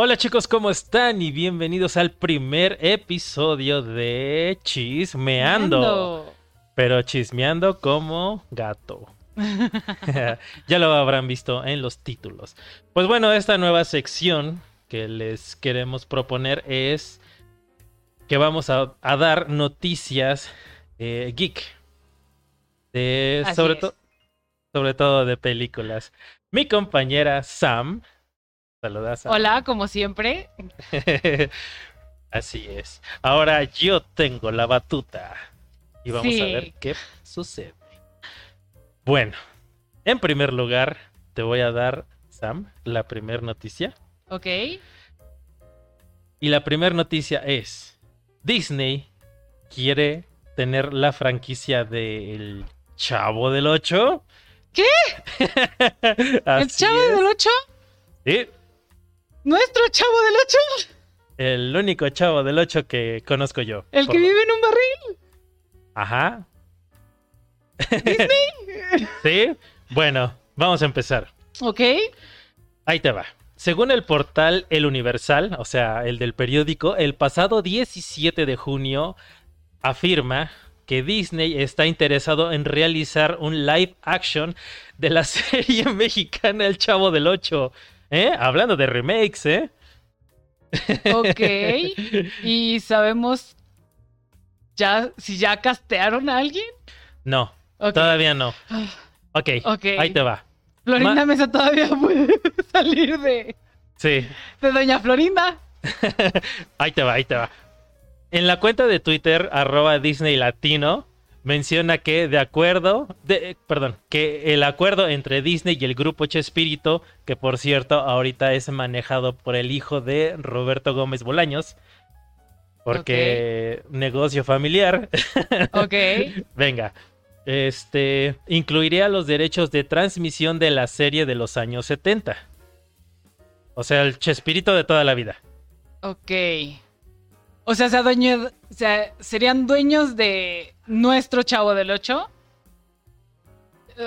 Hola chicos, ¿cómo están? Y bienvenidos al primer episodio de Chismeando. Ando. Pero chismeando como gato. ya lo habrán visto en los títulos. Pues bueno, esta nueva sección que les queremos proponer es que vamos a, a dar noticias eh, geek. De, sobre, to- sobre todo de películas. Mi compañera Sam. Saluda Sam. Hola, como siempre. Así es. Ahora yo tengo la batuta. Y vamos a ver qué sucede. Bueno, en primer lugar, te voy a dar, Sam, la primera noticia. Ok. Y la primera noticia es: Disney quiere tener la franquicia del Chavo del 8. ¿Qué? ¿El chavo del 8? Sí, ¿Nuestro chavo del 8? el único Chavo del 8 que conozco yo. ¿El Por que vive en un barril? Ajá. sí. Bueno, vamos a empezar. Ok. Ahí te va. Según el portal El Universal, o sea, el del periódico, el pasado 17 de junio afirma que Disney está interesado en realizar un live action de la serie mexicana El Chavo del Ocho. ¿Eh? Hablando de remakes, ¿eh? Ok. ¿Y sabemos ya si ya castearon a alguien? No, todavía no. Ok, Ok. ahí te va. Florinda Ma- Mesa todavía puede salir de, Sí, de Doña Florinda. Ahí te va, ahí te va. En la cuenta de Twitter, arroba Disney Latino, menciona que de acuerdo, de, perdón, que el acuerdo entre Disney y el grupo Chespirito, que por cierto ahorita es manejado por el hijo de Roberto Gómez Bolaños, porque negocio familiar, Ok. venga, este, incluiría los derechos de transmisión de la serie de los años 70. O sea, el Chespirito de toda la vida. Ok. O sea, sea dueño, o sea, serían dueños de nuestro chavo del 8.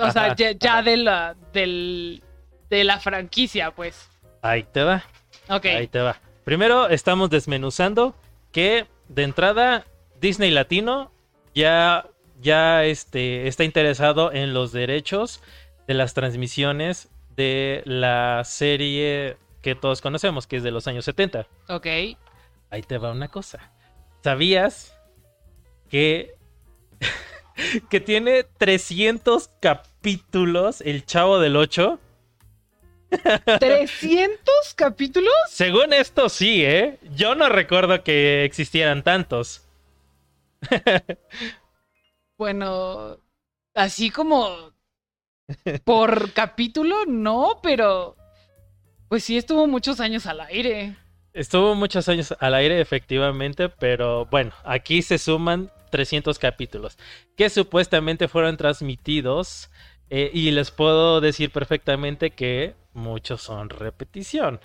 O sea, Ajá, ya, de la del de la franquicia, pues. Ahí te va. Ok. Ahí te va. Primero estamos desmenuzando que de entrada Disney Latino ya, ya este, está interesado en los derechos de las transmisiones de la serie que todos conocemos, que es de los años 70. Ok. Ahí te va una cosa. ¿Sabías que, que tiene 300 capítulos el Chavo del 8? ¿300 capítulos? Según esto, sí, ¿eh? Yo no recuerdo que existieran tantos. Bueno, así como por capítulo, no, pero pues sí estuvo muchos años al aire. Estuvo muchos años al aire, efectivamente, pero bueno, aquí se suman 300 capítulos que supuestamente fueron transmitidos eh, y les puedo decir perfectamente que muchos son repetición.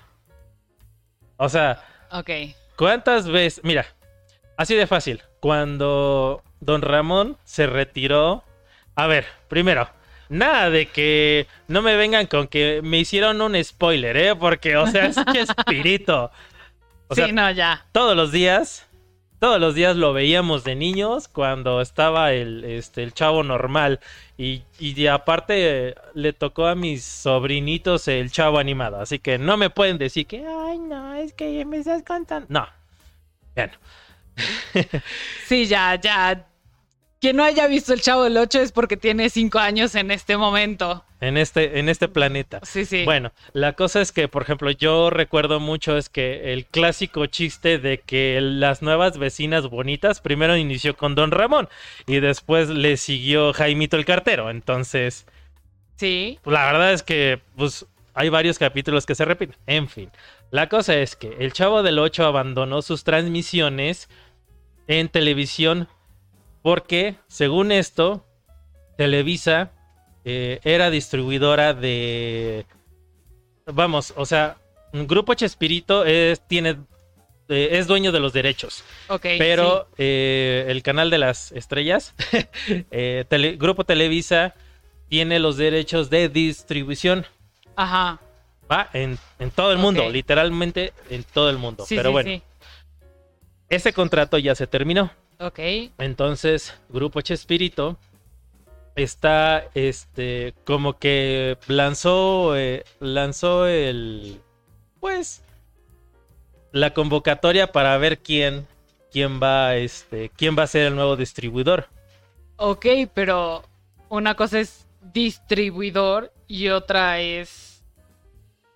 O sea, Ok. ¿Cuántas veces? Mira, así de fácil. Cuando Don Ramón se retiró. A ver, primero, nada de que no me vengan con que me hicieron un spoiler, ¿eh? Porque, o sea, es Chespirito. O sí, sea, no, ya. todos los días. Todos los días lo veíamos de niños cuando estaba el, este, el chavo normal. Y, y aparte eh, le tocó a mis sobrinitos el chavo animado. Así que no me pueden decir que, ay, no, es que ya me estás contando. No. Bueno, Sí, ya, ya. Quien no haya visto el Chavo del 8 es porque tiene 5 años en este momento. en este, en este planeta. Sí, sí. Bueno, la cosa es que, por ejemplo, yo recuerdo mucho es que el clásico chiste de que las nuevas vecinas bonitas primero inició con Don Ramón y después le siguió Jaimito el cartero. Entonces, Sí. pues, la verdad es que pues hay varios capítulos que se repiten. En fin, la cosa es que el Chavo del 8 abandonó sus transmisiones en televisión porque, según esto, Televisa eh, era distribuidora de... Vamos, o sea, Grupo Chespirito es, tiene, eh, es dueño de los derechos. Ok. Pero eh, el canal de las estrellas, Tele- Grupo Televisa, tiene los derechos de distribución. Ajá. Va en, en todo el mundo, literalmente en todo el mundo. Sí, Pero sí, bueno, ese contrato ya se terminó. Ok. Entonces, Grupo Chespirito está, este, como que lanzó, eh, lanzó el, pues, la convocatoria para ver quién, quién va, este, quién va a ser el nuevo distribuidor. Ok, pero una cosa es distribuidor y otra es.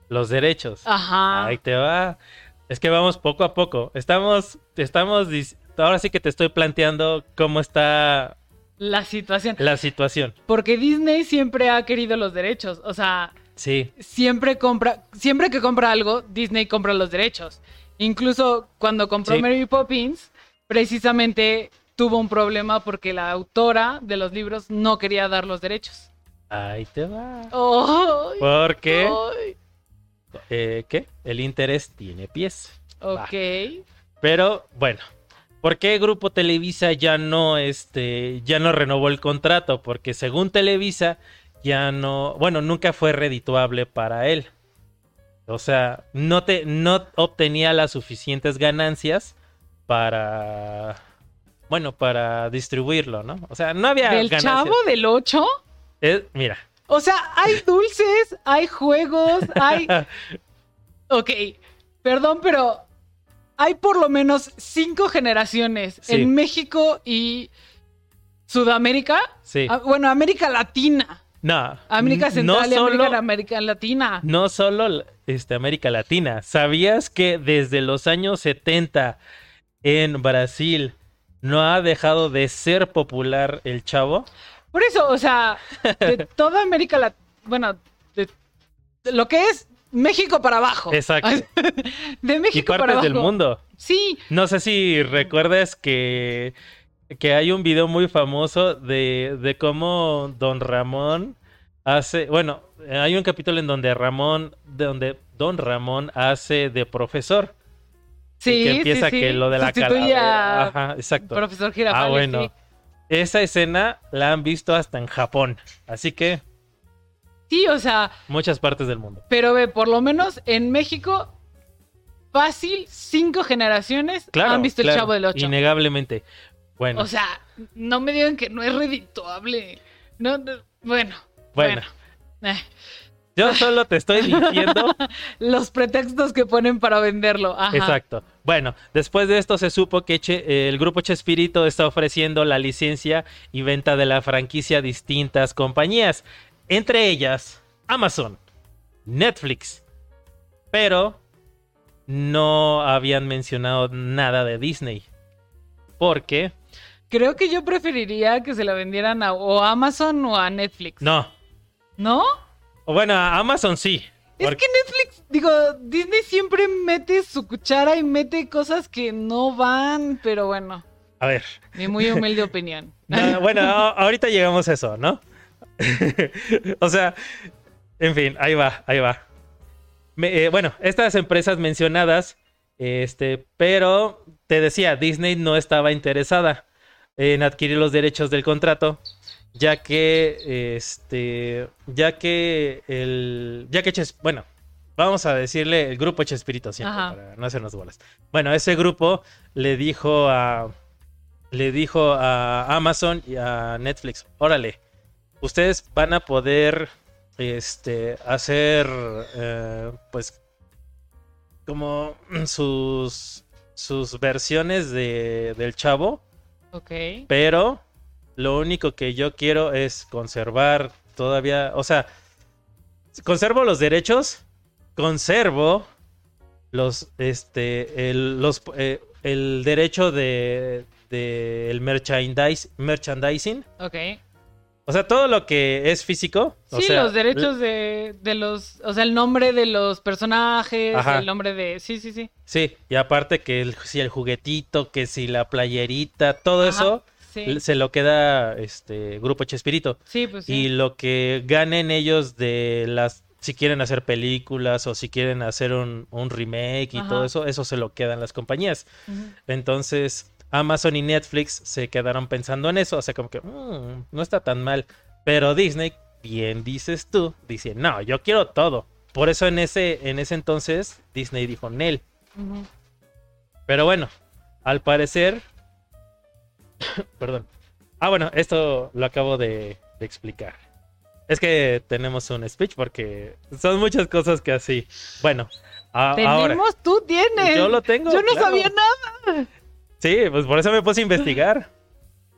Los derechos. Ajá. Ahí te va. Es que vamos poco a poco. Estamos, estamos, dis- ahora sí que te estoy planteando cómo está La situación. la situación. Porque Disney siempre ha querido los derechos. O sea, Sí, siempre compra. Siempre que compra algo, Disney compra los derechos. Incluso cuando compró Sí. Mary Poppins, precisamente tuvo un problema porque la autora de los libros no quería dar los derechos. ahí te va. ¡Ay! Porque, eh, ¿qué? El interés tiene pies. Ok. Pero, bueno, ¿por qué Grupo Televisa ya no, este, ya no renovó el contrato? Porque según Televisa, ya no, bueno, nunca fue redituable para él. O sea, no, te, no obtenía las suficientes ganancias para, bueno, para distribuirlo, ¿no? O sea, no había ¿Del ganancias. chavo del 8? Es- mira, O sea, hay dulces, hay juegos, hay... Ok, perdón, pero hay por lo menos cinco generaciones Sí. en México y Sudamérica. sí. Ah, bueno, América Latina. no, América Central no y solo, América, América Latina. no solo este, América Latina. ¿Sabías que desde los años 70 en Brasil no ha dejado de ser popular el chavo? Por eso, o sea, de toda América Latina, bueno, de, de lo que es México para abajo. Exacto. De Y México para partes abajo. del mundo. Sí, No sé si recuerdas que, que hay un video muy famoso de, de cómo Don Ramón hace, bueno, hay un capítulo en donde Ramón, de donde Don Ramón hace de profesor. sí, y que empieza sí, sí. que lo de la calavera. Ajá, exacto. Profesor Girafales, Ah, bueno. sí. Esa escena la han visto hasta en Japón. Así que Sí, o sea, muchas partes del mundo. pero ve, por lo menos en México, fácil, cinco generaciones Claro. han visto claro, el Chavo del Ocho. Innegablemente. Bueno, O sea, no me digan que no es redituable. No, no, bueno, bueno. bueno. Eh, Yo solo te estoy diciendo. los pretextos que ponen para venderlo. Ajá. Exacto. Bueno, después de esto se supo que Che- el grupo Chespirito está ofreciendo la licencia y venta de la franquicia a distintas compañías, entre ellas Amazon, Netflix, pero no habían mencionado nada de Disney. Porque Creo que yo preferiría que se la vendieran a o a Amazon o a Netflix. no. ¿No? O Bueno, a Amazon sí. Es porque- que Netflix, digo, Disney siempre mete su cuchara y mete cosas que no van, pero bueno, A ver. mi muy humilde opinión. No, bueno, ahorita llegamos a eso, ¿no? o sea, en fin, ahí va, ahí va. Me- eh, bueno, estas empresas mencionadas, este, pero te decía, Disney no estaba interesada en adquirir los derechos del contrato, ya que, este, ya que el, ya que, Ches- bueno, vamos a decirle el grupo Chespirito siempre, Ajá. para no hacernos bolas. Bueno, ese grupo le dijo a, le dijo a Amazon y a Netflix, órale, ustedes van a poder este, hacer, eh, pues, como sus, sus versiones de, del chavo, Ok. pero lo único que yo quiero es conservar todavía, o sea, conservo los derechos, conservo los, este, el, los, eh, el derecho de, de el merchandise, merchandising, Ok. O sea, todo lo que es físico. o Sí, sea, los derechos de, de los, o sea, el nombre de los personajes, Ajá. el nombre de, sí, sí, sí. Sí, y aparte que el, si el juguetito, que si la playerita, todo Ajá, eso Sí, se lo queda este Grupo Chespirito. sí pues Y sí. lo que ganen ellos de las, si quieren hacer películas o si quieren hacer un, un remake y Ajá. todo eso, eso se lo quedan las compañías. Entonces, Amazon y Netflix se quedaron pensando en eso, o sea, como que "Mm, no está tan mal. Pero Disney, bien dices tú, dice, no, yo quiero todo. por eso en ese, en ese entonces Disney dijo Nel. Pero bueno, al parecer. Perdón. Ah, bueno, esto lo acabo de, de explicar. Es que tenemos un speech porque son muchas cosas que así. Bueno, a- ahora. Tenemos, tú tienes. Yo lo tengo. Yo no claro. sabía nada. Sí, pues por eso me puse a investigar.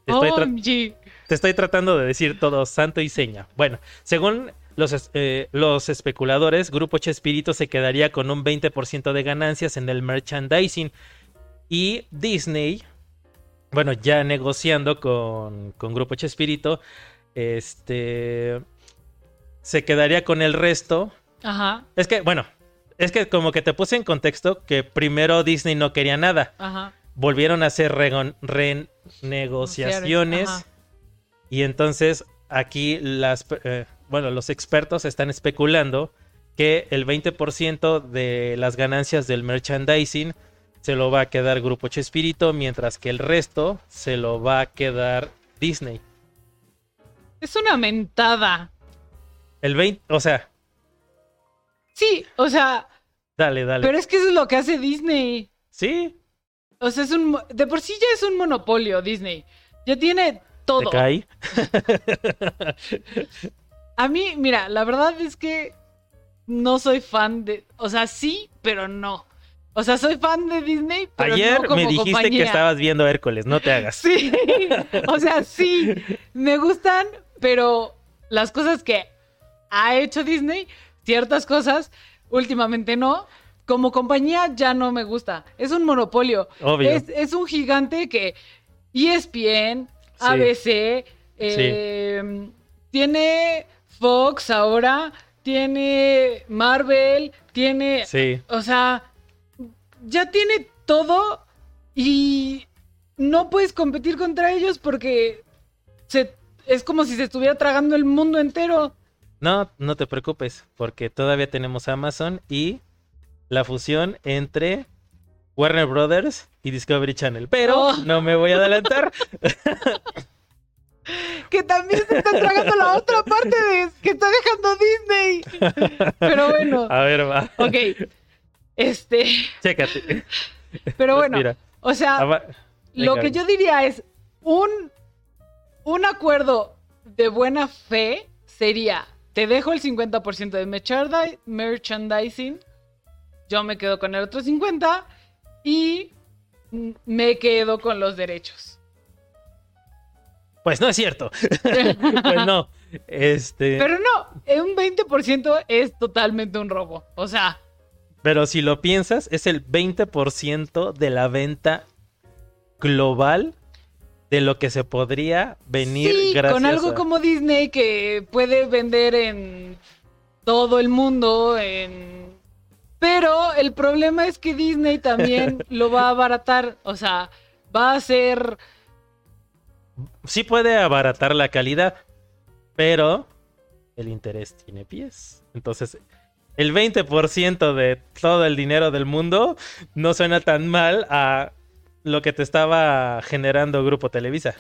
Estoy OMG. te estoy tratando de decir todo santo y seña. Bueno, según los, eh, los especuladores, Grupo Chespirito se quedaría con un 20% de ganancias en el merchandising. Y Disney, bueno, ya negociando con, con Grupo Chespirito, este se quedaría con el resto. Ajá, Es que, bueno, es que como que te puse en contexto que primero Disney no quería nada. ajá. Volvieron a hacer renegociaciones. Y entonces aquí las, eh, bueno, los expertos están especulando que el 20% de las ganancias del merchandising se lo va a quedar Grupo Chespirito, mientras que el resto se lo va a quedar Disney. Es una mentada. El 20, o sea, Sí, o sea, dale, dale. pero es que eso es lo que hace Disney. Sí, O sea, es un. De por sí ya es un monopolio Disney. Ya tiene te todo. cae. A mí, mira, la verdad es que no soy fan de. O sea, sí, pero no. O sea, soy fan de Disney, pero Ayer no como me dijiste compañía. que estabas viendo Hércules, no te hagas. Sí, o sea, sí, me gustan, pero las cosas que ha hecho Disney, ciertas cosas, últimamente no. Como compañía ya no me gusta. Es un monopolio. Obvio. Es, es un gigante que ESPN, ABC, eh, tiene Fox ahora, tiene Marvel, tiene... Sí. O sea, ya tiene todo y no puedes competir contra ellos porque se, es como si se estuviera tragando el mundo entero. No, no te preocupes, porque todavía tenemos Amazon y la fusión entre Warner Brothers y Discovery Channel. Pero Oh. no me voy a adelantar. Que también se está tragando la otra parte de que está dejando Disney. Pero bueno, A ver, va. ok. Este, Chécate. pero bueno, Mira, o sea, lo que yo diría es un, un acuerdo de buena fe sería, te dejo el 50% de merchandising, yo me quedo con el otro 50% y me quedo con los derechos. Pues no es cierto. pues no. Este, pero... Pero no, eh, un 20% es totalmente un robo. O sea, si lo piensas, es el 20% de la venta global de lo que se podría venir sí, gracias con algo a- como Disney que puede vender en todo el mundo, en... Pero el problema es que Disney también lo va a abaratar, o sea, va a ser... Sí puede abaratar la calidad, pero el interés tiene pies. Entonces, el 20% de todo el dinero del mundo no suena tan mal a lo que te estaba generando Grupo Televisa.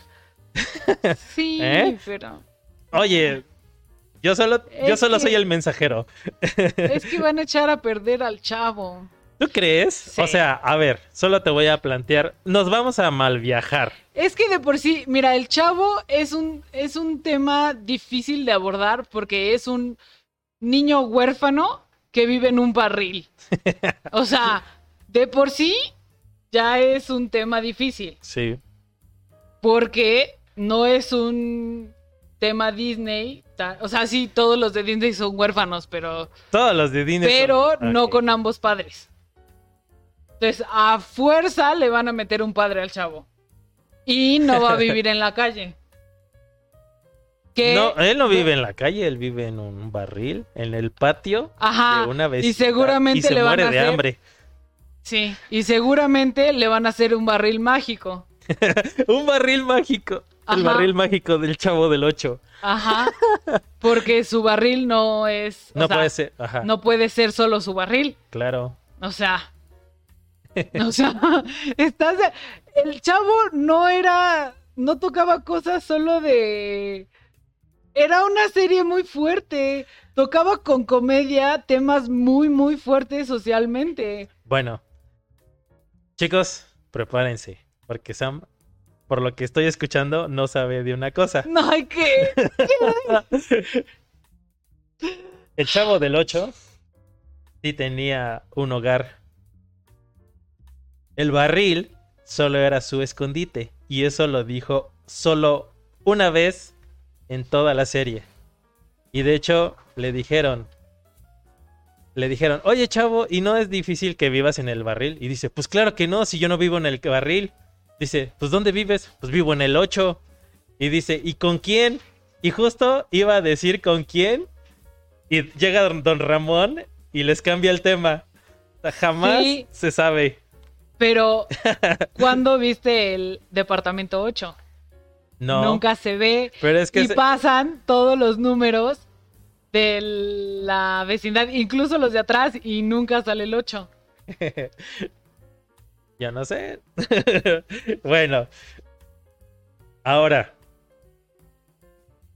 Sí, ¿Eh? pero... Oye, yo solo, yo solo soy el mensajero. Es que van a echar a perder al chavo. ¿Tú crees? Sí. O sea, a ver, solo te voy a plantear, nos vamos a mal viajar. Es que de por sí, mira, el chavo es un, es un tema difícil de abordar porque es un niño huérfano que vive en un barril. O sea, de por sí ya es un tema difícil Sí. porque no es un tema Disney. ta- O sea, sí, todos los de Disney son huérfanos, pero, Todos los de Disney. pero son- no con ambos padres. Entonces, a fuerza le van a meter un padre al chavo. Y no va a vivir en la calle. Que, No, él no vive en la calle, él vive en un barril, en el patio Ajá. de una vez. y seguramente y se le van muere a de hambre. Sí. Y seguramente le van a hacer un barril mágico. Un barril mágico. El barril mágico del chavo del 8. Ajá. Porque su barril no es. o No sea, puede ser. Ajá. No puede ser solo su barril. Claro. O sea. O sea, estás. El chavo no era. No tocaba cosas solo de. Era una serie muy fuerte. Tocaba con comedia temas muy, muy fuertes socialmente. Bueno, chicos, prepárense, porque Sam, por lo que estoy escuchando, no sabe de una cosa. No hay que. El chavo del 8 sí tenía un hogar. El barril solo era su escondite. Y eso lo dijo solo una vez en toda la serie. Y de hecho le dijeron, le dijeron, oye chavo, ¿y no es difícil que vivas en el barril? Y dice, pues claro que no, si yo no vivo en el barril. Dice, pues ¿dónde vives? Pues vivo en el 8. Y dice, ¿y con quién? Y justo iba a decir con quién. Y llega don, Ramón y les cambia el tema. Jamás Sí. se sabe. Pero, ¿cuándo viste el departamento 8? No. Nunca se ve. Pero es que y se- pasan todos los números de la vecindad, incluso los de atrás, y nunca sale el 8. Yo no sé. bueno. Ahora.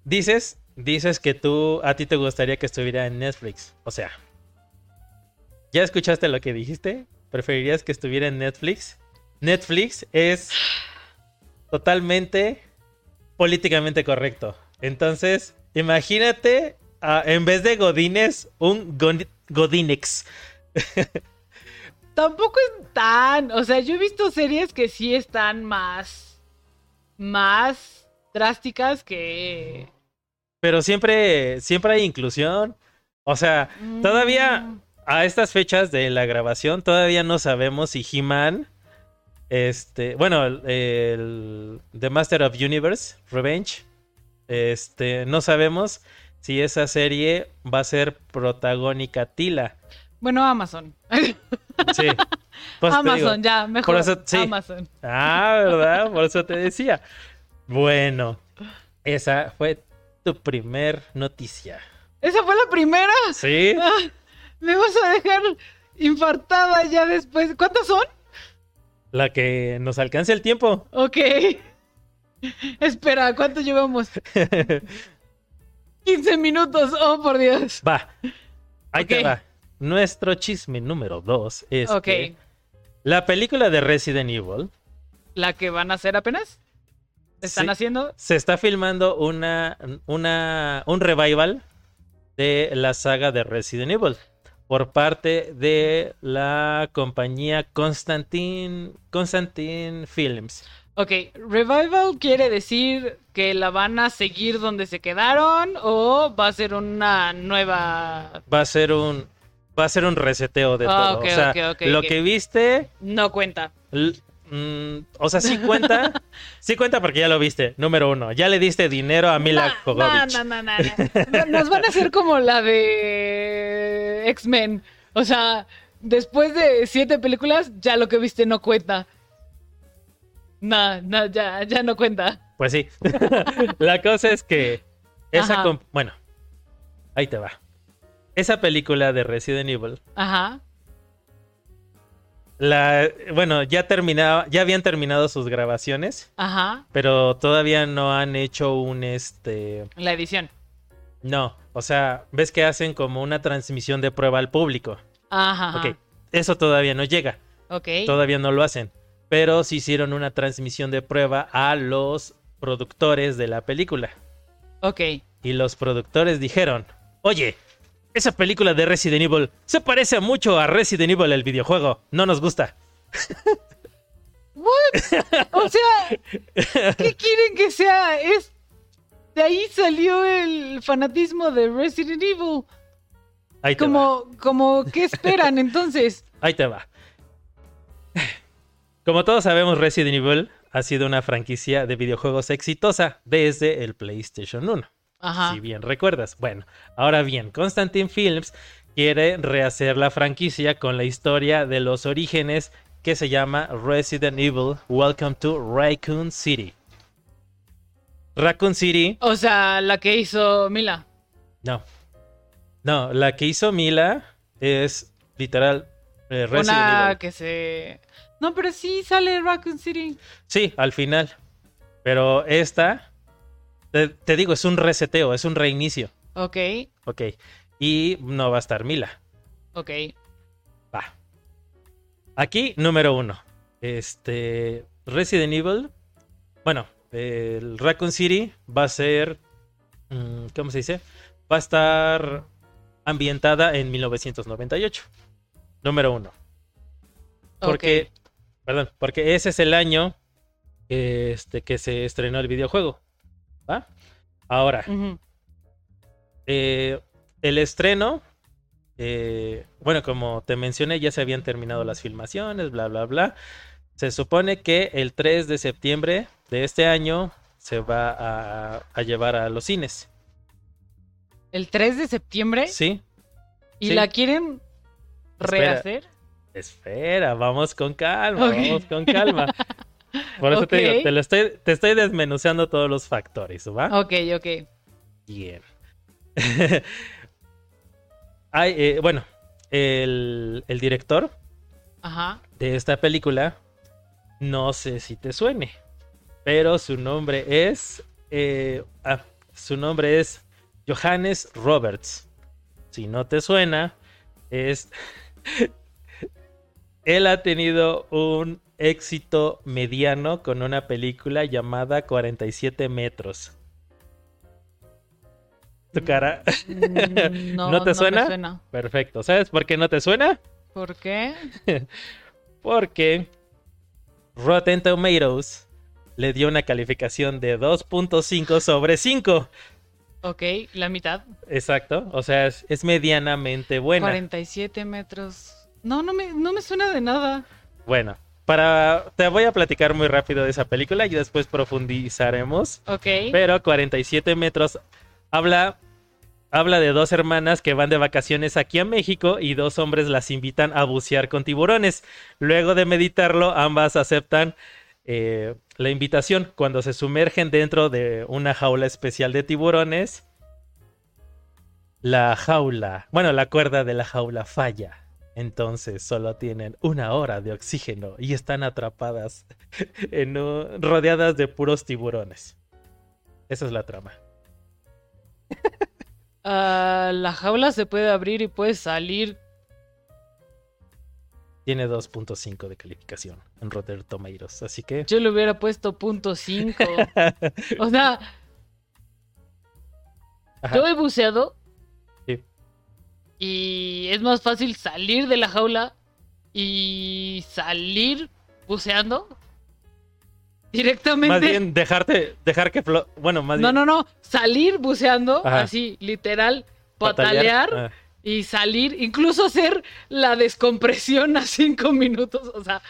Dices, dices que tú, a ti te gustaría que estuviera en Netflix. O sea. ¿Ya escuchaste lo que dijiste? ¿Preferirías que estuviera en Netflix? Netflix es totalmente políticamente correcto. Entonces, imagínate, ah, en vez de Godines, un Godinex. Tampoco es tan. O sea, yo he visto series que sí están más. más drásticas que. Pero siempre, siempre hay inclusión. O sea, todavía Mm, a estas fechas de la grabación, todavía no sabemos si He-Man, este, bueno, el, el The Master of Universe, Revenge, este, no sabemos si esa serie va a ser protagónica Tila. Bueno, Amazon. Sí. Pues te Amazon, digo. ya, mejor. Por eso, sí. Amazon. Ah, ¿verdad? Por eso te decía. Bueno, esa fue tu primer noticia. ¿Esa fue la primera? ¿Sí? Ah, Me vas a dejar infartada ya después. ¿Cuántas son? La que nos alcance el tiempo. Ok. Espera, ¿cuánto llevamos? 15 minutos. Oh, por Dios. Va. Ahí te Ok. va. Nuestro chisme número dos es Ok. que la película de Resident Evil ¿La que van a hacer apenas? ¿Están haciendo? se está filmando una, una un revival de la saga de Resident Evil por parte de la compañía Constantine Constantine Films. Ok, revival quiere decir que la van a seguir donde se quedaron o va a ser una nueva... Va a ser un va a ser un reseteo de Ah, todo. o sea, lo que viste No cuenta. Mm, o sea, sí cuenta. sí cuenta porque ya lo viste. Número uno. Ya le diste dinero a Mila No, Jovovich. no, no, no, no. Nos van a hacer como la de X-Men. O sea, después de siete películas, ya lo que viste no cuenta. No, no, ya, ya no cuenta. Pues sí. La cosa es que esa bueno, ahí te va. Esa película de Resident Evil, Ajá. la bueno, ya terminaba, ya habían terminado sus grabaciones, Ajá. pero todavía no han hecho un este, La edición. no, o sea, ves que hacen como una transmisión de prueba al público. Ajá. ajá. Ok, eso todavía no llega. Ok. Todavía no lo hacen. Pero sí hicieron una transmisión de prueba a los productores de la película. Ok. Y los productores dijeron, oye, esa película de Resident Evil se parece mucho a Resident Evil el videojuego. No nos gusta. O sea, ¿qué quieren que sea? Es de ahí salió el fanatismo de Resident Evil. Ahí te va. Como, como, ¿qué esperan entonces? Ahí te va. Como todos sabemos, Resident Evil ha sido una franquicia de videojuegos exitosa desde el PlayStation 1. Ajá. Si bien recuerdas. Bueno, ahora bien, Constantine Films quiere rehacer la franquicia con la historia de los orígenes que se llama Resident Evil Welcome to Raccoon City. Raccoon City, O sea, la que hizo Mila. no. No, la que hizo Mila es literal eh, Resident Una Evil. que se. No, pero sí sale Raccoon City. Sí, al final. Pero esta te, te digo, es un reseteo, es un reinicio. Ok, Ok. Y no va a estar Mila. ok. Va. Aquí, número uno. Este. Resident Evil. Bueno, el Raccoon City va a ser. mm, ¿Cómo se dice? Va a estar ambientada en 1998. Número uno. Porque. Perdón, porque ese es el año este, que se estrenó el videojuego. ¿Va? Ahora, eh, el estreno, eh, bueno, como te mencioné, ya se habían terminado las filmaciones, bla, bla, bla. Se supone que el 3 de septiembre de este año se va a, a llevar a los cines. El 3 de septiembre. ¿Sí? ¿Y sí. la quieren rehacer? Espera, vamos con calma, vamos con calma. Por eso te digo, te, lo estoy, te estoy desmenuzando todos los factores, ¿va? Ok, ok. Bien. Hay, eh, bueno, el, el director Ajá. de esta película, no sé si te suene, pero su nombre es, eh, ah, su nombre es Johannes Roberts. Si no te suena, es, él ha tenido un éxito mediano con una película llamada 47 metros. Tu cara, Mm, No, ¿No te me suena? suena. perfecto. ¿Sabes por qué no te suena? ¿Por qué? Porque Rotten Tomatoes le dio una calificación de 2.5 sobre 5. Ok, la mitad. Exacto. O sea, es, es medianamente buena. 47 metros. No, no me, no me suena de nada. Bueno, para te voy a platicar muy rápido de esa película y después profundizaremos. Ok. Pero 47 metros habla habla de dos hermanas que van de vacaciones aquí a México y dos hombres las invitan a bucear con tiburones. Luego de meditarlo, ambas aceptan eh, la invitación. Cuando se sumergen dentro de una jaula especial de tiburones, la jaula, bueno, la cuerda de la jaula falla. Entonces solo tienen una hora de oxígeno y están atrapadas, en un- rodeadas de puros tiburones. Esa es la trama. Ah, la jaula se puede abrir y puede salir. Tiene 2.5 de calificación en Rotten Tomatoes, así que Yo le hubiera puesto punto 5. O sea, Ajá. yo he buceado. Y es más fácil salir de la jaula y salir buceando directamente. más bien dejarte, dejar que flo- bueno, más no, bien no, no. Salir buceando, Ajá. así, literal, patalear. patalear Ah, y salir, incluso hacer la descompresión a cinco minutos. O sea,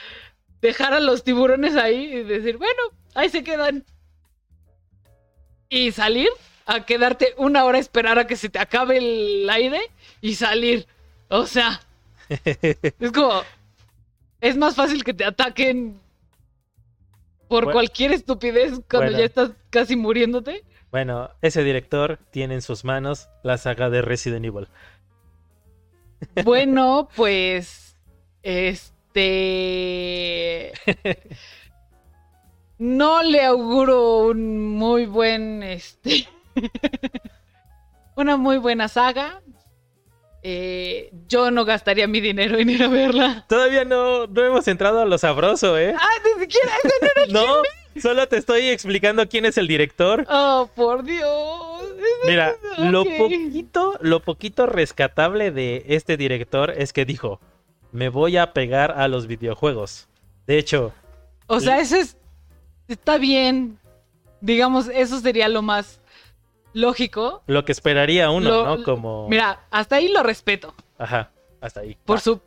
dejar a los tiburones ahí y decir, bueno, ahí se quedan. Y salir a quedarte una hora a esperar a que se te acabe el aire y salir. O sea, es como. Es más fácil que te ataquen por Bueno. cualquier estupidez cuando Bueno. ya estás casi muriéndote. Bueno, ese director tiene en sus manos la saga de Resident Evil. Bueno, pues. Este. No le auguro un muy buen. Este. Una muy buena saga. Eh, yo no gastaría mi dinero en ir a verla. Todavía no, no hemos entrado a lo sabroso, ¿eh? ¡Ah, ni siquiera no era- No, solo te estoy explicando quién es el director. ¡Oh, por Dios! Mira, lo poquito, lo poquito rescatable de este director es que dijo, me voy a pegar a los videojuegos. De hecho, O sea, eso es. Está bien. Digamos, eso sería lo más lógico. lo que esperaría uno, Lo- ¿no? Como... Mira, hasta ahí lo respeto. Ajá, hasta ahí. Por su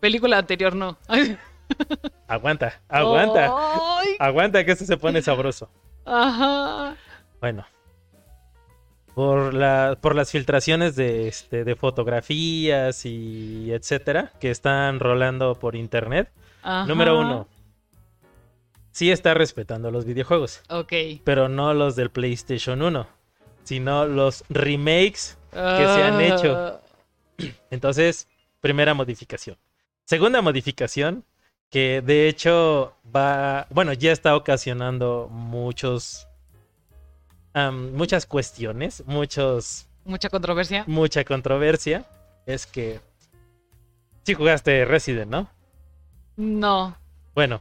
película anterior, no. Aguanta, aguanta, Ay, aguanta que esto se pone sabroso. ajá. Bueno. Por, la, por las filtraciones de, este, de fotografías y etcétera que están rolando por internet. ajá. Número uno. Sí está respetando los videojuegos, Ok. pero no los del PlayStation 1, sino los remakes. se han hecho. Ah, Entonces, primera modificación. Segunda modificación, que de hecho va, bueno, ya está ocasionando muchos muchas cuestiones, muchos, Mucha controversia. mucha controversia, es que sí jugaste Resident, ¿no? No. Bueno,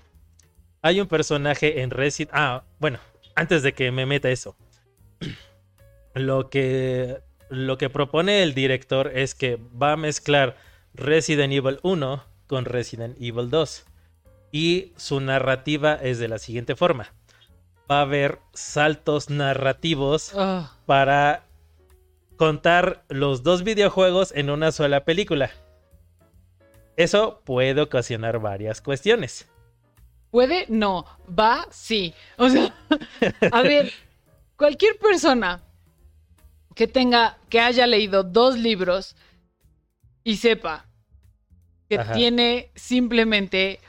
hay un personaje en Resident. Ah, bueno, antes de que me meta eso. Lo que, lo que propone el director es que va a mezclar Resident Evil 1 con Resident Evil 2. Y su narrativa es de la siguiente forma. Va a haber saltos narrativos Ugh. para contar los dos videojuegos en una sola película. Eso puede ocasionar varias cuestiones. ¿Puede? No. ¿Va? Sí. O sea, a ver, cualquier persona que tenga, que haya leído dos libros y sepa que Ajá. tiene simplemente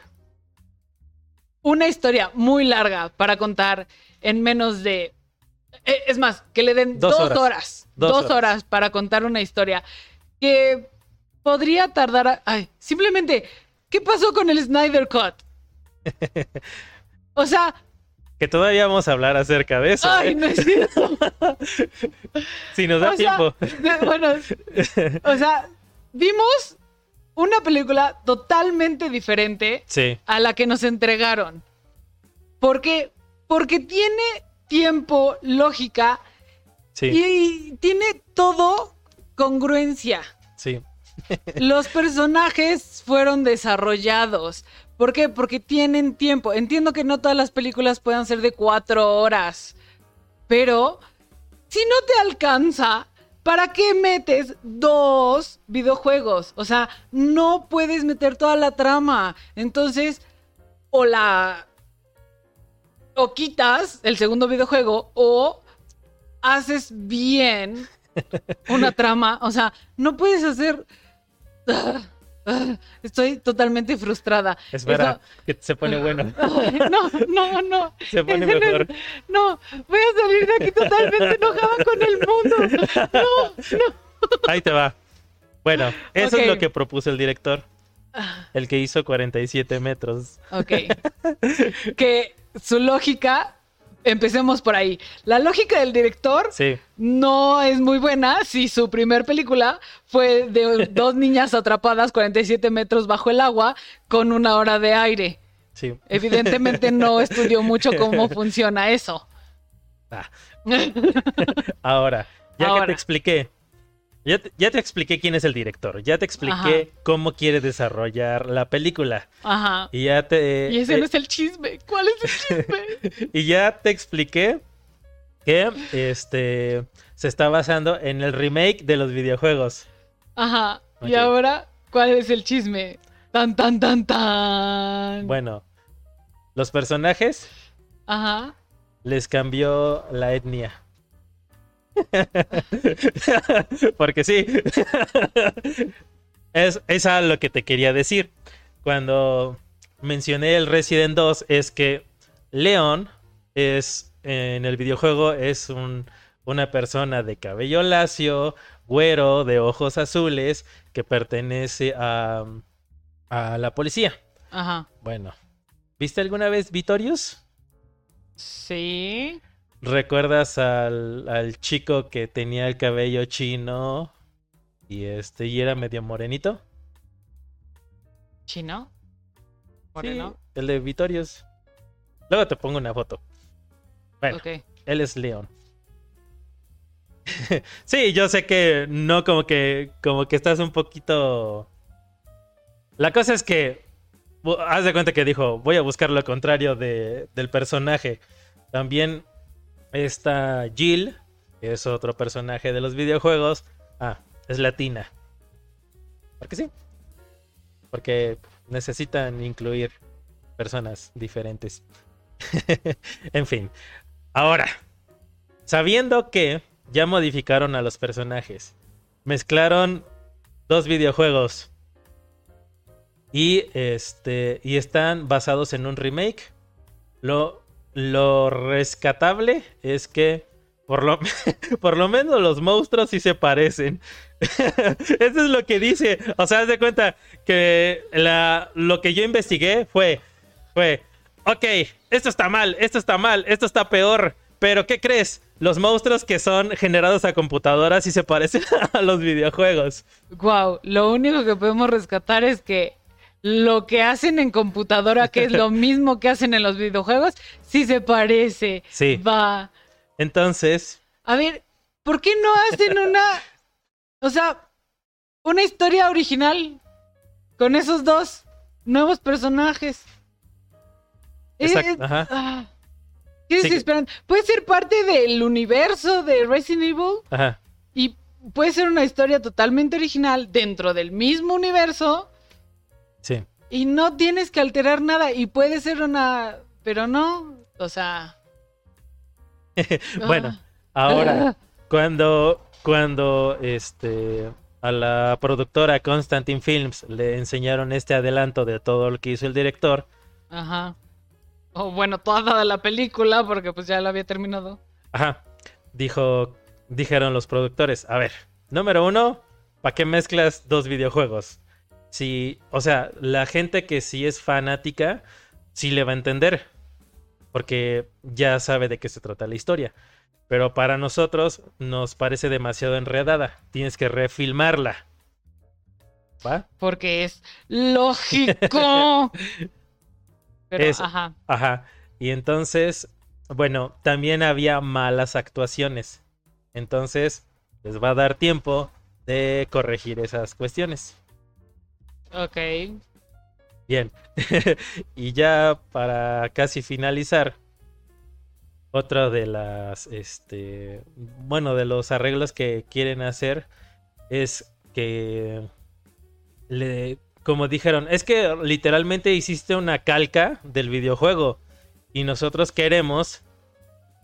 una historia muy larga para contar en menos de... eh, Es más, que le den Dos dos, horas. horas. Dos Dos, horas. horas. para contar una historia que podría tardar... a- Ay, simplemente, ¿qué pasó con el Snyder Cut? O sea, Que todavía vamos a hablar acerca de eso. ay, ¿eh? no es cierto. Si nos da O tiempo. bueno, o sea, vimos una película totalmente diferente Sí, a la que nos entregaron. ¿Por qué? Porque tiene tiempo, lógica sí, y tiene todo congruencia. sí. Los personajes fueron desarrollados. ¿Por qué? Porque tienen tiempo. Entiendo que no todas las películas puedan ser de cuatro horas. Pero si no te alcanza, ¿para qué metes dos videojuegos? O sea, no puedes meter toda la trama. Entonces, o la... O quitas el segundo videojuego o haces bien una trama. O sea, no puedes hacer... Estoy totalmente frustrada. Espera, que se pone bueno. No, no, no. Se pone Ese mejor. No, voy a salir de aquí totalmente enojada con el mundo. No, no. Ahí te va. Bueno, eso es lo que propuso el director. El que hizo 47 metros. Ok. Que su lógica, empecemos por ahí. La lógica del director Sí, no es muy buena si su primer película fue de dos niñas atrapadas 47 metros bajo el agua con una hora de aire. sí. Evidentemente no estudió mucho cómo funciona eso. Ah, ahora, ya que te expliqué. Ya te, ya te expliqué quién es el director. Ya te expliqué Ajá. cómo quiere desarrollar la película. Ajá. Y ya te. Y ese eh, no es el chisme. ¿Cuál es el chisme? Y ya te expliqué que este se está basando en el remake de los videojuegos. Ajá. Y ahora, ¿cuál es el chisme? Tan, tan, tan, tan. Bueno, los personajes Ajá. les cambió la etnia. Porque sí. es, es a lo que te quería decir. Cuando mencioné el Resident 2 es que Leon es en el videojuego es un- una persona de cabello lacio, güero, de ojos azules, que pertenece a, a la policía. Ajá. Bueno, ¿viste alguna vez Vitorius? Sí. ¿Recuerdas al, al chico que tenía el cabello chino y este y era medio morenito? ¿Chino? Sí, ¿Moreno? el de Vitorius. Luego te pongo una foto. Bueno, él es León. sí, yo sé que no como que como que estás un poquito La cosa es que haz de cuenta que dijo, voy a buscar lo contrario de- del personaje. También está Jill, que es otro personaje de los videojuegos. Ah, es latina. Porque sí. Porque necesitan incluir personas diferentes. en fin. Ahora, sabiendo que ya modificaron a los personajes, mezclaron dos videojuegos y este y están basados en un remake. Lo, lo rescatable es que por lo, por lo menos los monstruos sí se parecen. Eso es lo que dice. O sea, haz de cuenta que la, lo que yo investigué fue, fue, ok, esto está mal, esto está mal, esto está peor, pero ¿qué crees? los monstruos que son generados a computadoras y se parecen a los videojuegos. Wow, lo único que podemos rescatar es que lo que hacen en computadora, que es lo mismo que hacen en los videojuegos, sí se parece. Sí. Va. Entonces, A ver, ¿por qué no hacen una. O sea, una historia original con esos dos nuevos personajes? Exacto, Eh, ajá. ah, ¿Qué Sí. Puede ser parte del universo de Resident Evil ajá. y puede ser una historia totalmente original dentro del mismo universo Sí. y no tienes que alterar nada y puede ser una... Pero no, o sea... Bueno, ah. ahora, cuando, cuando este, a la productora Constantine Films le enseñaron este adelanto de todo lo que hizo el director, Ajá. O bueno, toda la película, porque pues ya la había terminado. ajá, dijo, dijeron los productores, a ver, número uno, ¿para qué mezclas dos videojuegos? Si, o sea, la gente que sí es fanática, sí le va a entender, porque ya sabe de qué se trata la historia. Pero para nosotros nos parece demasiado enredada. Tienes que refilmarla. ¿Va? Porque es lógico. Pero, Es- ajá. Ajá. Y entonces, bueno, también había malas actuaciones. Entonces, les va a dar tiempo de corregir esas cuestiones. Ok. Bien. y ya para casi finalizar, otro de las, este, bueno, de los arreglos que quieren hacer es que le, como dijeron, es que literalmente hiciste una calca del videojuego y nosotros queremos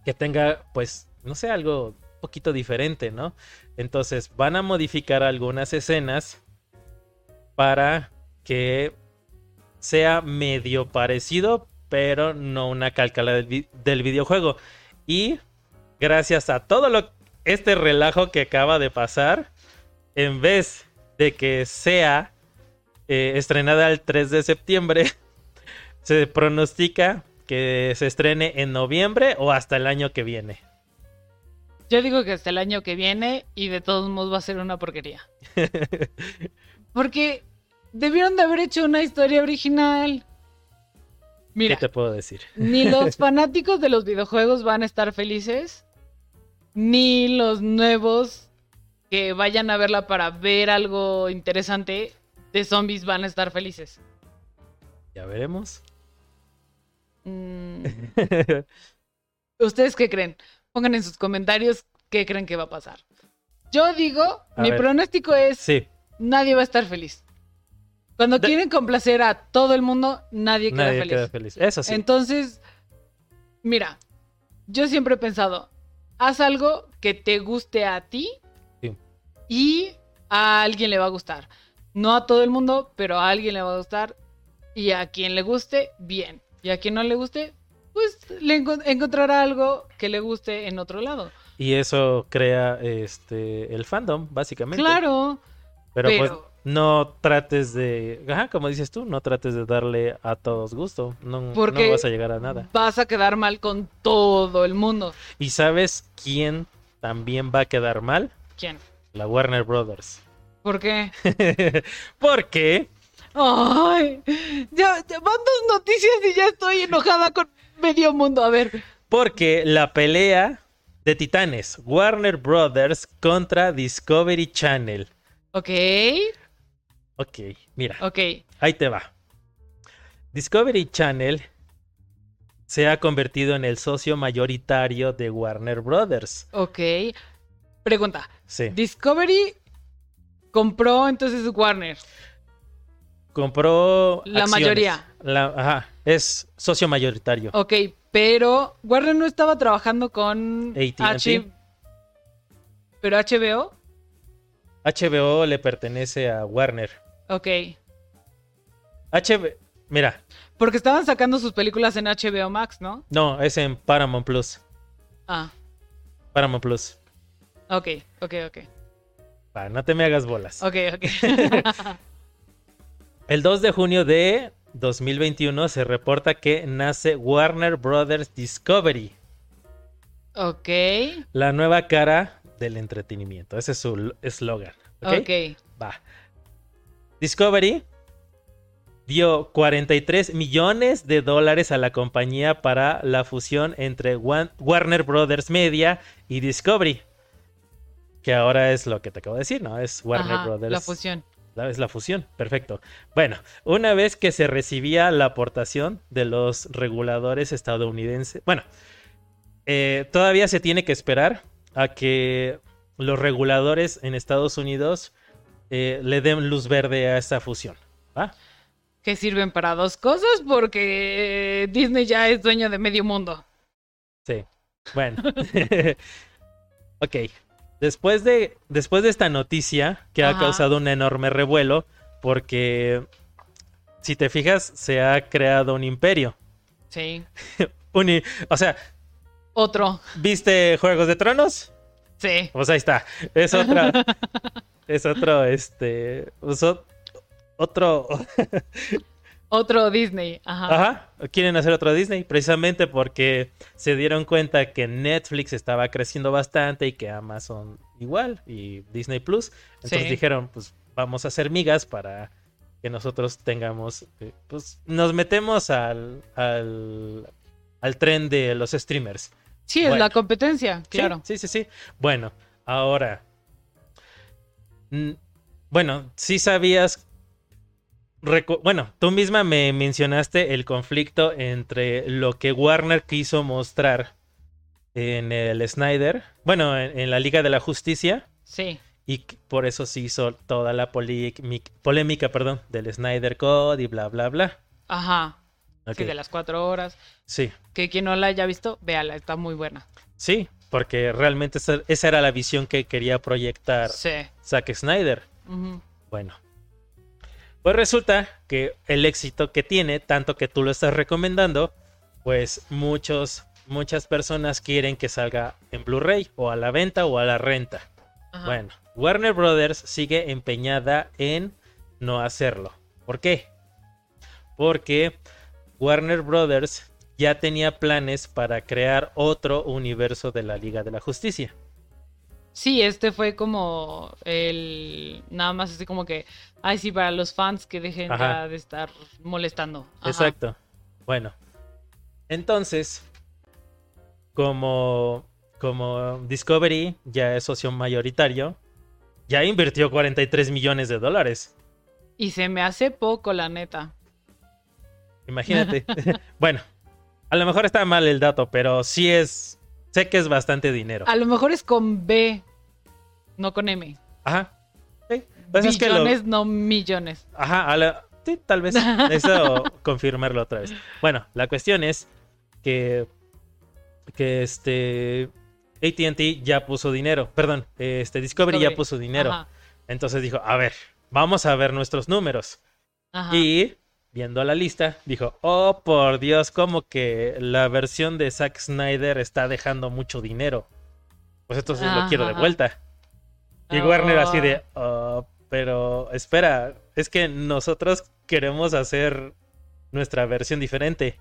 que tenga, pues, no sé, algo un poquito diferente, ¿no? Entonces van a modificar algunas escenas para que sea medio parecido, pero no una calcala del, vi- del videojuego. Y gracias a todo lo este relajo que acaba de pasar, en vez de que sea eh, estrenada el 3 de septiembre, se pronostica que se estrene en noviembre o hasta el año que viene. Yo digo que hasta el año que viene y de todos modos va a ser una porquería. Porque debieron de haber hecho una historia original. Mira, ¿Qué te puedo decir? ni los fanáticos de los videojuegos van a estar felices, ni los nuevos que vayan a verla para ver algo interesante de zombies van a estar felices. Ya veremos. Mm, ¿Ustedes qué creen? Pongan en sus comentarios qué creen que va a pasar. Yo digo, A mi ver. pronóstico es sí, nadie va a estar feliz. Cuando De- quieren complacer a todo el mundo, nadie queda nadie feliz. queda feliz. Eso sí. Entonces, mira, yo siempre he pensado, haz algo que te guste a ti Sí. y a alguien le va a gustar. No a todo el mundo, pero a alguien le va a gustar y a quien le guste, bien. Y a quien no le guste, pues le encon- encontrará algo que le guste en otro lado. Y eso crea este el fandom, básicamente. Claro, Pero, pues no trates de. Ajá, como dices tú, no trates de darle a todos gusto. No, Porque- no vas a llegar a nada. vas a quedar mal con todo el mundo. ¿Y sabes quién también va a quedar mal? ¿Quién? La Warner Brothers. ¿Por qué? Porque Ay, ya, ya van dos noticias y ya estoy enojada con medio mundo. A ver, Porque la pelea de titanes, Warner Brothers contra Discovery Channel. Ok, Ok, mira, ok. ahí te va. Discovery Channel se ha convertido en el socio mayoritario de Warner Brothers. Ok. Pregunta. Sí. Discovery compró entonces Warner. Compró La acciones. mayoría. La- ajá, es socio mayoritario. Ok, pero Warner no estaba trabajando con AT&T. H... Pero HBO. HBO le pertenece a Warner. Ok. HBO, mira, Porque estaban sacando sus películas en HBO Max, ¿no? no, es en Paramount Plus. Ah, Paramount Plus. ok, ok, ok. Va, no te me hagas bolas. Ok, ok. El 2 de junio de 2021 se reporta que nace Warner Brothers Discovery. Ok. La nueva cara del entretenimiento. Ese es su eslogan. ¿ok? Ok. Va. Discovery dio 43 millones de dólares a la compañía para la fusión entre Warner Brothers Media y Discovery. Que ahora es lo que te acabo de decir, ¿no? Es Warner Ajá, Brothers. La fusión. Es la fusión, perfecto. Bueno, una vez que se recibía la aportación de los reguladores estadounidenses, bueno, eh, todavía se tiene que esperar a que los reguladores en Estados Unidos eh, le den luz verde a esta fusión. ¿va? Que sirven para dos cosas porque eh, Disney ya es dueño de medio mundo. Sí. Bueno. ok. Después de, después de esta noticia que ha causado un enorme revuelo, porque si te fijas, se ha creado un imperio. Sí. Un o sea, Otro. ¿viste Juegos de Tronos? Sí. Pues ahí está. Es otra. es otro, este. pues otro. Otro Disney. Ajá. Ajá. Quieren hacer otro Disney. Precisamente porque se dieron cuenta que Netflix estaba creciendo bastante y que Amazon igual. Y Disney Plus. Entonces Sí. dijeron, pues vamos a hacer migas para que nosotros tengamos. eh, Pues nos metemos al. al. al tren de los streamers. Sí, es Bueno. la competencia, claro. Sí, sí, sí. Bueno, ahora. mm, Bueno, sí sabías. Bueno, tú misma me mencionaste el conflicto entre lo que Warner quiso mostrar en el Snyder. Bueno, en, en la Liga de la Justicia. Sí. Y por eso se hizo toda la polémica perdón, del Snyder Code y bla, bla, bla. Ajá. Sí, de las cuatro horas. Sí, Que quien no la haya visto, véala, está muy buena. sí, porque realmente esa, esa era la visión que quería proyectar Sí. Zack Snyder. Bueno. Pues resulta que el éxito que tiene, tanto que tú lo estás recomendando, pues muchos, muchas personas quieren que salga en Blu-ray o a la venta o a la renta. Ajá. Bueno, Warner Brothers sigue empeñada en no hacerlo. ¿Por qué? Porque Warner Brothers ya tenía planes para crear otro universo de la Liga de la Justicia. Sí, este fue como el. Nada más así como que. Ay, sí, para los fans que dejen ya de estar molestando. Ajá. Exacto. Bueno, entonces, como, como Discovery ya es socio mayoritario, ya invirtió 43 millones de dólares. Y se me hace poco, la neta. Imagínate. bueno, a lo mejor está mal el dato, pero sí es, sé que es bastante dinero. A lo mejor es con B, no con M. Ajá. Sí, pues es que lo- no millones. Ajá, a la- sí, tal vez. Eso confirmarlo otra vez. Bueno, la cuestión es que. Que este. ATT ya puso dinero. Perdón, este Discovery, ya Discovery. puso dinero. Ajá. Entonces dijo: A ver, vamos a ver nuestros números. Ajá. Y viendo la lista, dijo: Oh, por Dios, como que la versión de Zack Snyder está dejando mucho dinero. Pues entonces lo quiero de vuelta. Y Oh. Warner así de, "Oh, pero espera, es que nosotros queremos hacer nuestra versión diferente.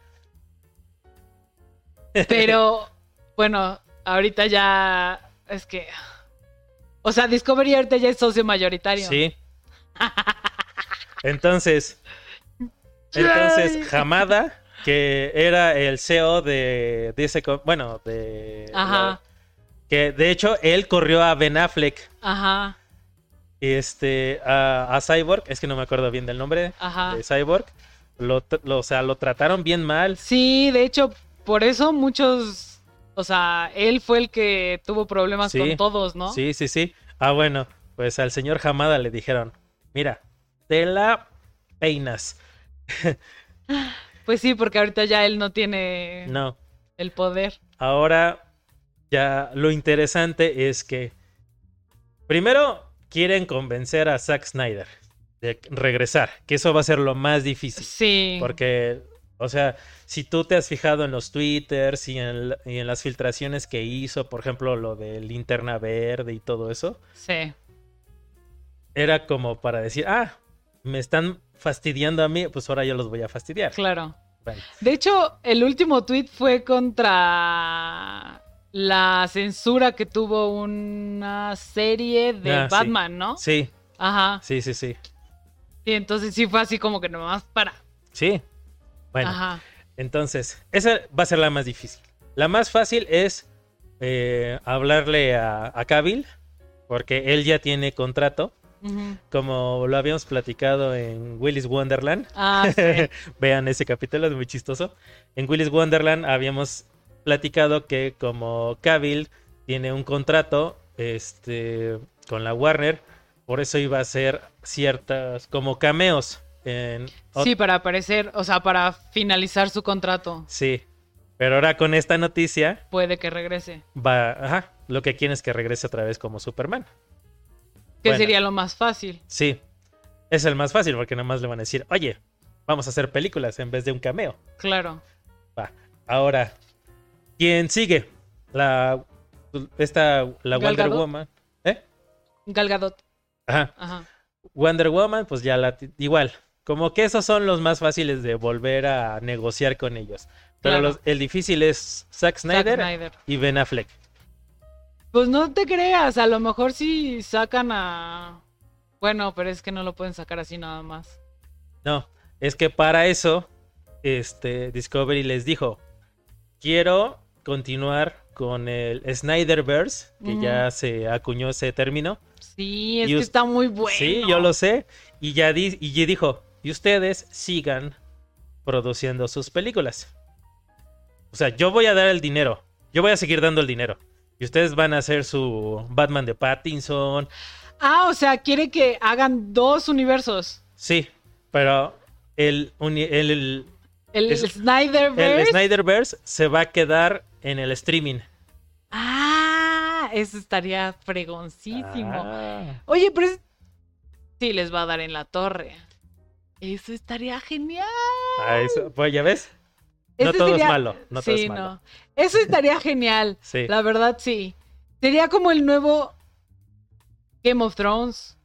Pero, bueno, ahorita ya. Es que. O sea, Discovery ahorita ya es socio mayoritario. Sí. Entonces, entonces Hamada, que era el CEO de, de ese, bueno, de... Ajá. que de hecho él corrió a Ben Affleck, Ajá. este, a, a Cyborg, es que no me acuerdo bien del nombre Ajá. de Cyborg, lo, o sea, lo trataron bien mal. Sí, de hecho, por eso muchos. O sea, él fue el que tuvo problemas Sí. con todos, ¿no? Sí, sí, sí. Ah, bueno, pues al señor Hamada le dijeron, mira, te la peinas. Pues sí, porque ahorita ya él no tiene No, el poder. ahora ya lo interesante es que primero quieren convencer a Zack Snyder de regresar, que eso va a ser lo más difícil. Sí. Porque, o sea, si tú te has fijado en los twitters y en, y en las filtraciones que hizo, por ejemplo, lo de linterna verde y todo eso, Sí. era como para decir, ah, me están fastidiando a mí, pues ahora yo los voy a fastidiar. Claro. De hecho, el último tweet fue contra la censura que tuvo una serie de Ah, sí. Batman, ¿no? Sí, Ajá. sí, sí, sí. Y entonces sí fue así como que nomás para. Sí. Bueno, Ajá. entonces, esa va a ser la más difícil. La más fácil es eh, hablarle a, a Cavill, porque él ya tiene contrato, Como lo habíamos platicado en Willis Wonderland. Ah, sí. Vean ese capítulo, es muy chistoso. En Willis Wonderland habíamos platicado que como Cavill tiene un contrato este, con la Warner, por eso iba a ser ciertas como cameos en Sí, para aparecer, o sea, para finalizar su contrato. Sí. Pero ahora con esta noticia Puede que regrese. va, ajá, lo que quieren es que regrese otra vez como Superman. Que Bueno. sería lo más fácil. Sí. Es el más fácil porque nada más le van a decir, "Oye, vamos a hacer películas en vez de un cameo." Claro. Va. Ahora, ¿quién sigue? La esta la ¿Gal Wonder Gadot? Woman, ¿eh? Gal Gadot. Ajá. Ajá. Wonder Woman, pues ya la igual. Como que esos son los más fáciles de volver a negociar con ellos. Pero Claro. los- el difícil es Zack Zack Snyder. y Ben Affleck. Pues no te creas, a lo mejor sí sacan a. Bueno, pero es que no lo pueden sacar así nada más. No, es que para eso, este, Discovery les dijo, quiero continuar con el Snyderverse, que ya se acuñó ese término. Sí, es Y que está muy bueno. Sí, yo lo sé. Y ya di- y ya dijo, y ustedes sigan produciendo sus películas. O sea, yo voy a dar el dinero. Yo voy a seguir dando el dinero. Y ustedes van a hacer su Batman de Pattinson. Ah, o sea, quiere que hagan dos universos. Sí, pero el, uni- el, el, El Es- Snyderverse. el Snyderverse se va a quedar en el streaming. Ah, eso estaría fregoncísimo. Ah. Oye, pero es- sí les va a dar en la torre. Eso estaría genial. Ah, eso- pues ya ves. No todo sería- es malo. No todo sí, es malo. no. Eso estaría genial. Sí. La verdad, sí. Sería como el nuevo Game of Thrones.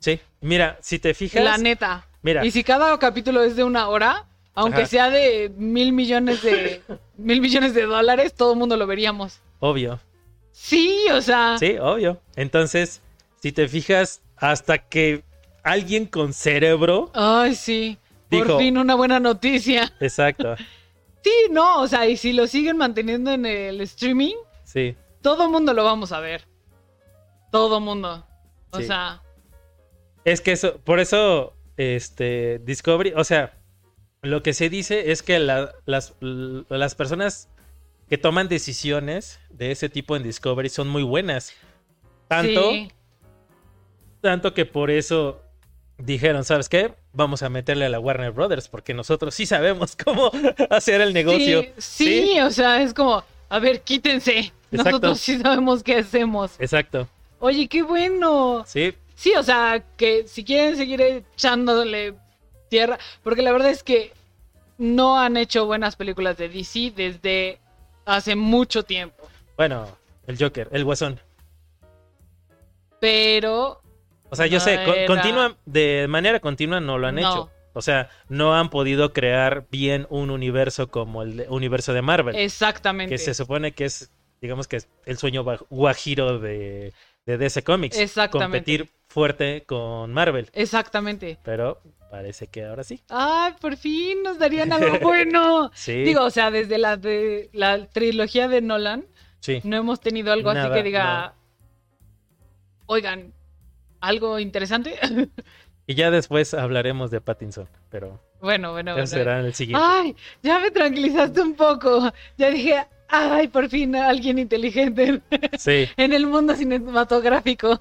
Sí. Mira, si te fijas. La neta. Mira, Y si cada capítulo es de una hora, aunque Ajá. sea de mil millones de mil millones de dólares, todo el mundo lo veríamos. obvio. Sí, o sea. Sí, obvio. Entonces, si te fijas, hasta que alguien con cerebro. Ay, sí. Por Dijo- fin una buena noticia. Exacto. Sí, no, o sea, y si lo siguen manteniendo en el streaming, Sí. todo mundo lo vamos a ver. Todo mundo. O Sí. sea, Es que eso, por eso, este, Discovery, o sea, lo que se dice es que la- las, las personas que toman decisiones de ese tipo en Discovery son muy buenas. Tanto, sí. tanto que por eso dijeron, ¿sabes qué? Vamos a meterle a la Warner Brothers porque nosotros sí sabemos cómo hacer el negocio. Sí, sí, o sea, es como, a ver, quítense. Exacto. Nosotros sí sabemos qué hacemos. Exacto. Oye, qué bueno. Sí, Sí, o sea, que si quieren seguir echándole tierra, porque la verdad es que no han hecho buenas películas de DC desde hace mucho tiempo. bueno, el Joker, el Guasón. Pero O sea, yo No sé, era- continua, de manera continua no lo han No. hecho. O sea, no han podido crear bien un universo como el de- universo de Marvel. exactamente. que se supone que es, digamos que es el sueño gua- guajiro de, de DC Comics. Exactamente. Competir fuerte con Marvel. Exactamente. Pero parece que ahora sí. Ay, por fin nos darían algo bueno. Sí. Digo, o sea, desde la de la trilogía de Nolan sí. no hemos tenido algo así que diga, oigan, algo interesante. Y ya después hablaremos de Pattinson. Pero bueno, bueno, bueno. será en el siguiente. Ay, ya me tranquilizaste un poco. Ya dije, ay, por fin alguien inteligente Sí. en el mundo cinematográfico.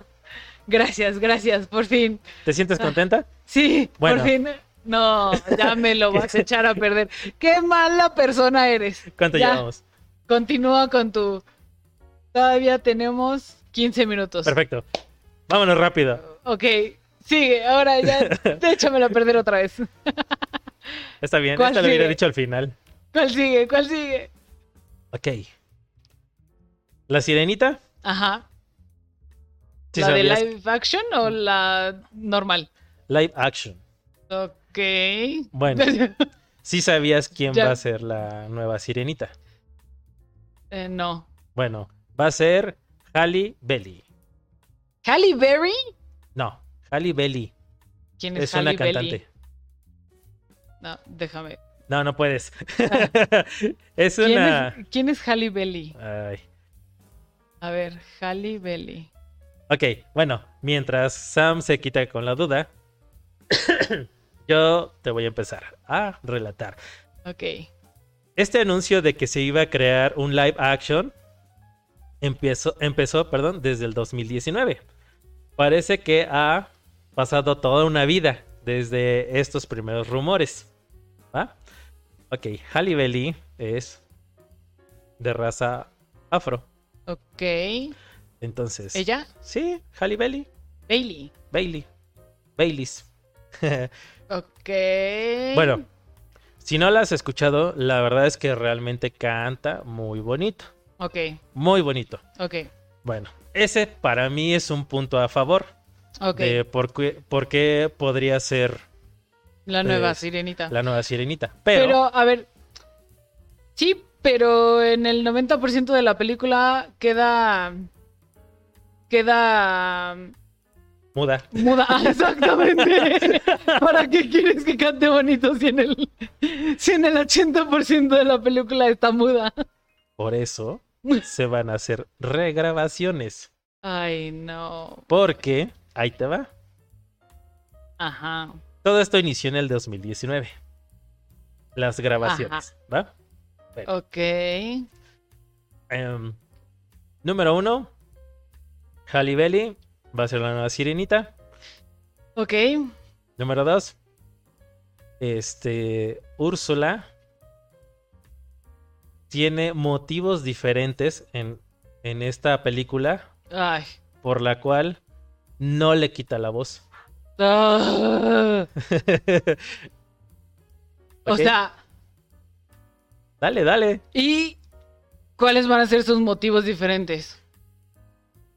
Gracias, gracias, por fin. ¿Te sientes contenta? Sí, Bueno. por fin. No, ya me lo vas a echar a perder. Qué mala persona eres. ¿Cuánto Ya, llevamos? Continúa con tu. Todavía tenemos 15 minutos. Perfecto. Vámonos rápido. Ok, sigue, ahora ya. Échamelo a perder otra vez. Está bien. ¿Cuál Esta lo hubiera dicho al final. ¿Cuál sigue? ¿Cuál sigue? Ok. ¿La sirenita? Ajá. Sí ¿La de live action o la normal? Live action. Ok. Bueno. Sí sabías quién Ya. va a ser la nueva sirenita. Eh, no. Bueno, va a ser Halle Belly. ¿Halle Berry? No, Halle Belly. ¿Quién es, Es una Belly? cantante. No, déjame. No, no puedes. es ¿Quién una. es, ¿Quién es Halle Belly? Ay. A ver, Halle Belly. Ok, bueno, mientras Sam se quita con la duda, yo te voy a empezar a relatar. Ok. Este anuncio de que se iba a crear un live action empezó, empezó perdón, desde el 2019. Parece que ha pasado toda una vida desde estos primeros rumores. ¿Va? Ok, Halle Belly es de raza afro. Ok. Entonces. ¿Ella? Sí, Halle Belly. Bailey. Bailey. Baileys. Ok. bueno, si no la has escuchado, la verdad es que realmente canta muy bonito. Ok, Muy bonito. ok, Bueno, ese para mí es un punto a favor ok. de por qué, por qué podría ser la nueva pues, sirenita. la nueva sirenita. Pero, Pero, a ver. Sí, pero en el 90% de la película queda. Queda. muda. Muda. Ah, exactamente. ¿Para qué quieres que cante bonito si en el. Si en el 80% de la película está muda? Por eso se van a hacer regrabaciones. Ay, no. Porque, ahí te va. Ajá. Todo esto inició en el 2019. Las grabaciones, ¿va? Ok. Em, número uno, Halle Belly va a ser la nueva sirenita. Ok. Número dos, este, Úrsula tiene motivos diferentes en, en esta película Ay. por la cual no le quita la voz. Ah. O sea, Dale, dale. ¿y cuáles van a ser sus motivos diferentes?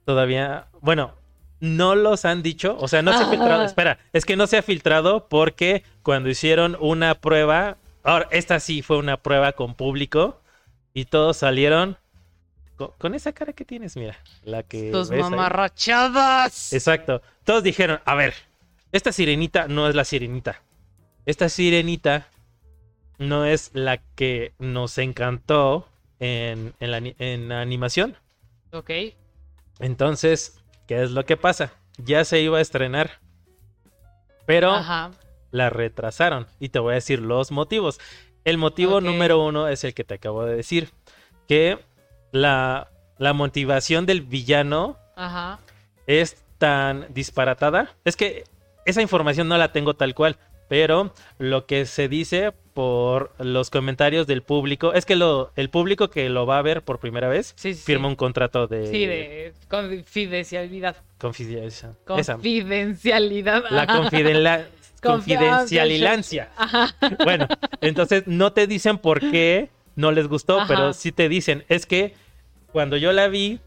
Todavía, bueno, no los han dicho, o sea, no se ha Ah. filtrado. Espera, es que no se ha filtrado porque cuando hicieron una prueba, ahora, esta sí fue una prueba con público y todos salieron con, con esa cara que tienes, mira, la que Tus ahí. mamarrachadas. Exacto. Todos dijeron, a ver, esta sirenita no es la sirenita. Esta sirenita no es la que nos encantó en, en la, en la animación. Ok. Entonces, ¿qué es lo que pasa? Ya se iba a estrenar. Pero Ajá. la retrasaron. Y te voy a decir los motivos. El motivo número uno es el que te acabo de decir. Que la, la motivación del villano Ajá. es tan disparatada. Es que esa información no la tengo tal cual. Pero lo que se dice por los comentarios del público es que lo, el público que lo va a ver por primera vez Sí, sí. firma un contrato de Sí, de confidencialidad. confidencia. Esa. Confidencialidad. La ajá. confidela- confidencialilancia. Bueno, entonces no te dicen por qué no les gustó, Ajá. pero sí te dicen, es que cuando yo la vi,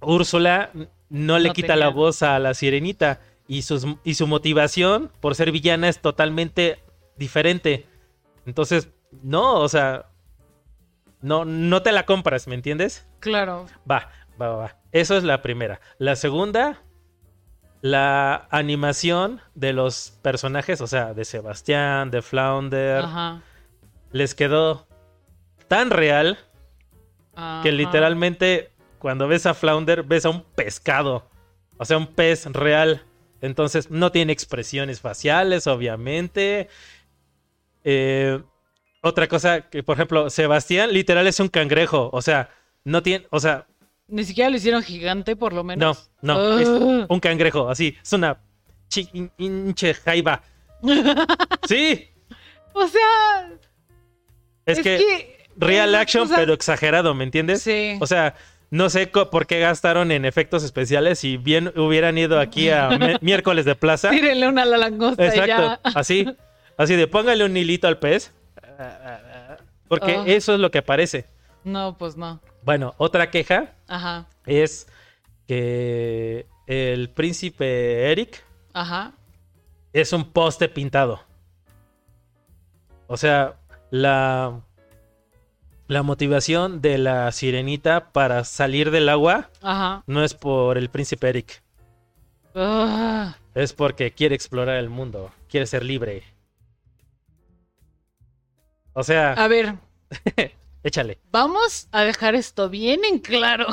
Úrsula no le No quita la voz a la sirenita y, sus, y su motivación por ser villana es totalmente diferente. Entonces, no, o sea, no, no te la compras, ¿me entiendes? Claro. Va, va, va, va. Eso es la primera. La segunda, la animación de los personajes, o sea, de Sebastián, de Flounder, Ajá. les quedó tan real que literalmente cuando ves a Flounder ves a un pescado, o sea, un pez real. Entonces no tiene expresiones faciales, obviamente. Eh, otra cosa que, por ejemplo, Sebastián literal es un cangrejo, o sea, no tiene, o sea, Ni siquiera lo hicieron gigante, por lo no, menos. no, es Ah. un cangrejo, así, es una hinche jaiba. Sí, O sea, es, es, que, que, real action, pero exagerado, ¿me entiendes? Sí. O sea, no sé por qué gastaron en efectos especiales y bien hubieran ido aquí a mi- miércoles de plaza. Tírenle una a la langosta y Exacto, ya. así, así de póngale un hilito al pez. Porque Ah. eso es lo que parece. No, pues no. Bueno, otra queja Ajá. es que el príncipe Eric Ajá. es un poste pintado. O sea, la La motivación de la sirenita para salir del agua Ajá. no es por el príncipe Eric, Ah, es porque quiere explorar el mundo, quiere ser libre. O sea, a ver, échale. vamos a dejar esto bien en claro.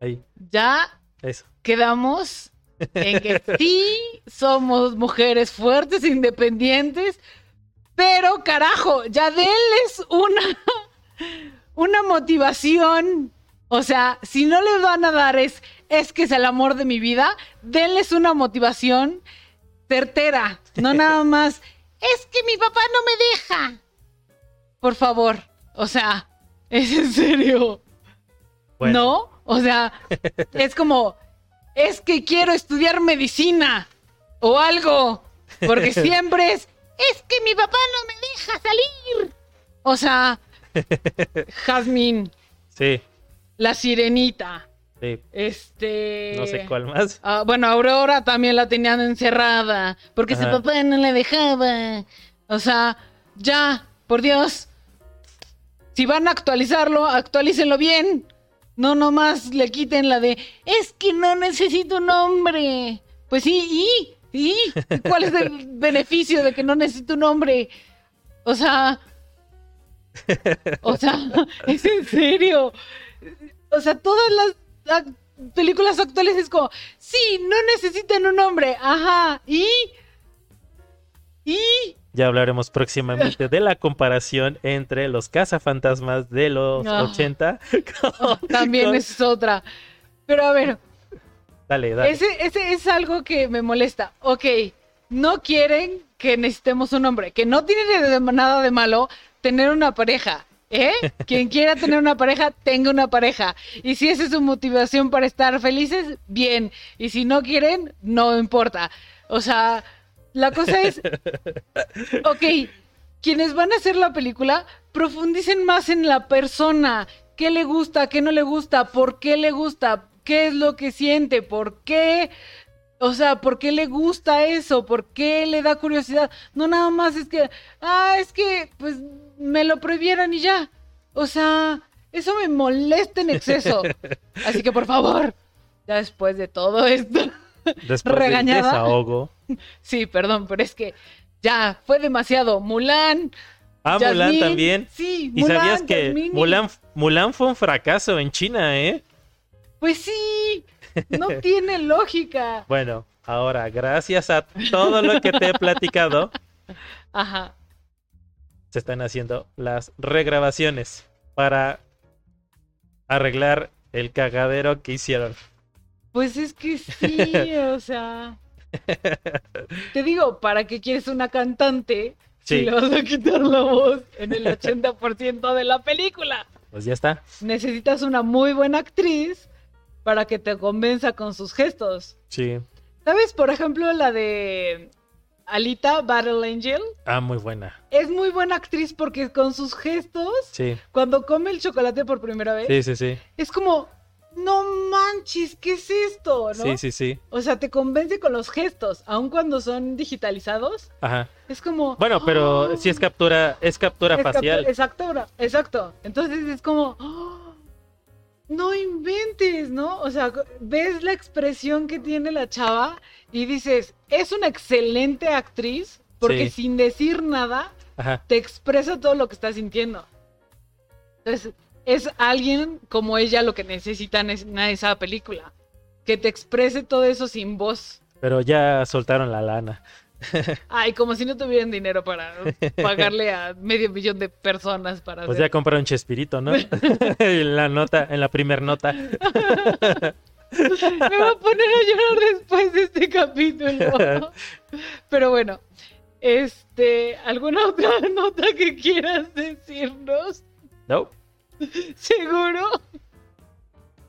Ahí, Ya eso. quedamos en que sí somos mujeres fuertes, independientes, pero carajo, ya denles una, una motivación. O sea, si no les van a dar es, es que es el amor de mi vida, denles una motivación certera, no nada más, es que mi papá no me deja. Por favor, o sea, es en serio. Bueno, ¿No? O sea, es como, es que quiero estudiar medicina o algo, porque siempre es, es que mi papá no me deja salir. O sea, Jazmín, sí, la sirenita, sí. este... No sé cuál más. Ah, bueno, Aurora también la tenían encerrada porque su papá no la dejaba. O sea, ya, por Dios. Si van a actualizarlo, actualícenlo bien. No nomás le quiten la de, es que no necesito un nombre. Pues sí, ¿y? ¿Y? ¿Cuál es el beneficio de que no necesito un nombre? O sea... O sea, es en serio. O sea, todas las películas actuales es como, sí, no necesitan un nombre. Ajá, ¿y? ¿Y? Ya hablaremos próximamente de la comparación entre los cazafantasmas de los Ah. 80. También con- es otra. Pero a ver, Dale, dale. ese, ese es algo que me molesta. Ok, no quieren que necesitemos un hombre, que no tiene de- nada de malo tener una pareja. ¿Eh? Quien quiera tener una pareja, tenga una pareja. Y si esa es su motivación para estar felices, bien. Y si no quieren, no importa. O sea, la cosa es, ok, quienes van a hacer la película, profundicen más en la persona. ¿Qué le gusta? ¿Qué no le gusta? ¿Por qué le gusta? ¿Qué es lo que siente? ¿Por qué? O sea, ¿por qué le gusta eso? ¿Por qué le da curiosidad? No nada más es que, ah, es que, pues, me lo prohibieron y ya. O sea, eso me molesta en exceso. Así que, por favor, ya después de todo esto. Después del regañada. desahogo. Sí, perdón, pero es que ya fue demasiado. Mulan. Ah, Mulan también. Sí, ¿Y Mulan, sabías que Mulan, Mulan fue un fracaso en China, eh? Pues sí, no tiene lógica. Bueno, ahora, gracias a todo lo que te he platicado, Ajá. se están haciendo las regrabaciones para arreglar el cagadero que hicieron. Pues es que sí, o sea. Te digo, ¿para qué quieres una cantante si Sí. le vas a quitar la voz en el 80% de la película? Pues ya está. Necesitas una muy buena actriz para que te convenza con sus gestos. Sí. ¿Sabes, por ejemplo, la de Alita Battle Angel? Ah, muy buena. Es muy buena actriz porque con sus gestos, Sí. cuando come el chocolate por primera vez, Sí, sí, sí. es como, no manches, ¿qué es esto? ¿no? Sí, sí, sí. O sea, te convence con los gestos, aun cuando son digitalizados. Ajá. Es como. Bueno, pero ¡ah! sí es captura, es captura Es facial. Exacto, exacto. Entonces es como. ¡ah! No inventes, ¿no? O sea, ves la expresión que tiene la chava y dices, es una excelente actriz porque Sí. sin decir nada Ajá. te expresa todo lo que está sintiendo. Entonces, es alguien como ella lo que necesitan es- en esa película. Que te exprese todo eso sin voz. Pero ya soltaron la lana. Ay, como si no tuvieran dinero para pagarle a medio millón de personas para Pues ya compraron Chespirito, ¿no? en la nota, en la primer nota. Me voy a poner a llorar después de este capítulo. Pero bueno, este, ¿alguna otra nota que quieras decirnos? No. ¿Seguro?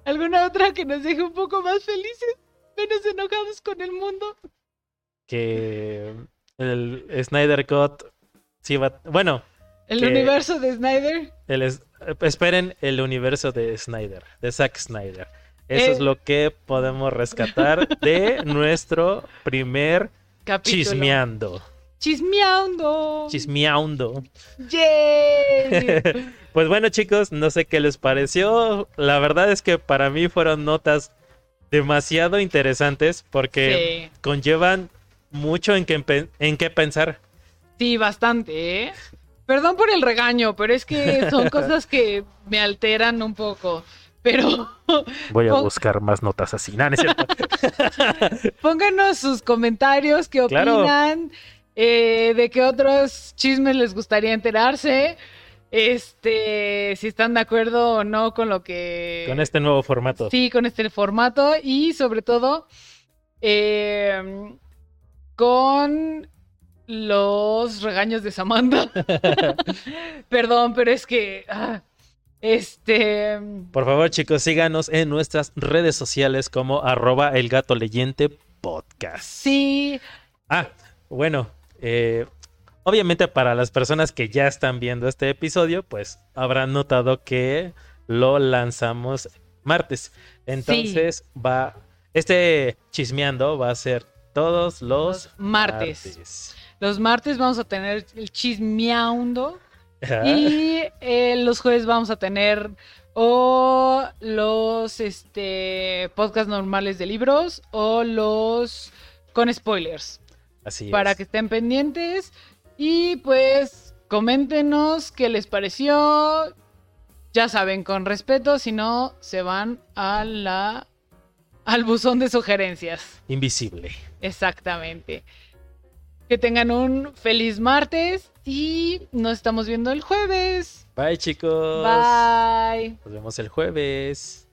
¿Alguna otra que nos deje un poco más felices? Menos enojados con el mundo. Que el Snyder Cut sí va. Bueno, El universo de Snyder. el es- esperen el universo de Snyder, de Zack Snyder. Eso Eh. es lo que podemos rescatar de nuestro primer Capítulo. chismeando. Chismeando. Chismeando. Yay. Pues bueno, chicos, no sé qué les pareció. La verdad es que para mí fueron notas demasiado interesantes porque sí. conllevan mucho en qué, en qué pensar. Sí, bastante, ¿eh? Perdón por el regaño, pero es que son cosas que me alteran un poco. Pero. Voy a buscar más notas así. No es cierto. Pónganos sus comentarios, qué Claro. Eh, de qué otros chismes les gustaría enterarse, este, si están de acuerdo o no con lo que... Con este nuevo formato. Sí, con este formato y sobre todo eh, con los regaños de Samantha. Perdón, pero es que... ah, este... Por favor, chicos, síganos en nuestras redes sociales como arroba el gato leyente podcast. Sí, Ah, bueno, eh, obviamente para las personas que ya están viendo este episodio, pues habrán notado que lo lanzamos martes. Entonces va, este chismeando va a ser todos los, Los martes. martes. los martes vamos a tener el chismeando. Y eh, los jueves vamos a tener o los este podcast normales de libros o los con spoilers Así para es. que estén pendientes y pues coméntenos qué les pareció. Ya saben, con respeto, si no se van a la al buzón de sugerencias. Invisible. Exactamente. Que tengan un feliz martes y nos estamos viendo el jueves. Bye, chicos. Bye. Nos vemos el jueves.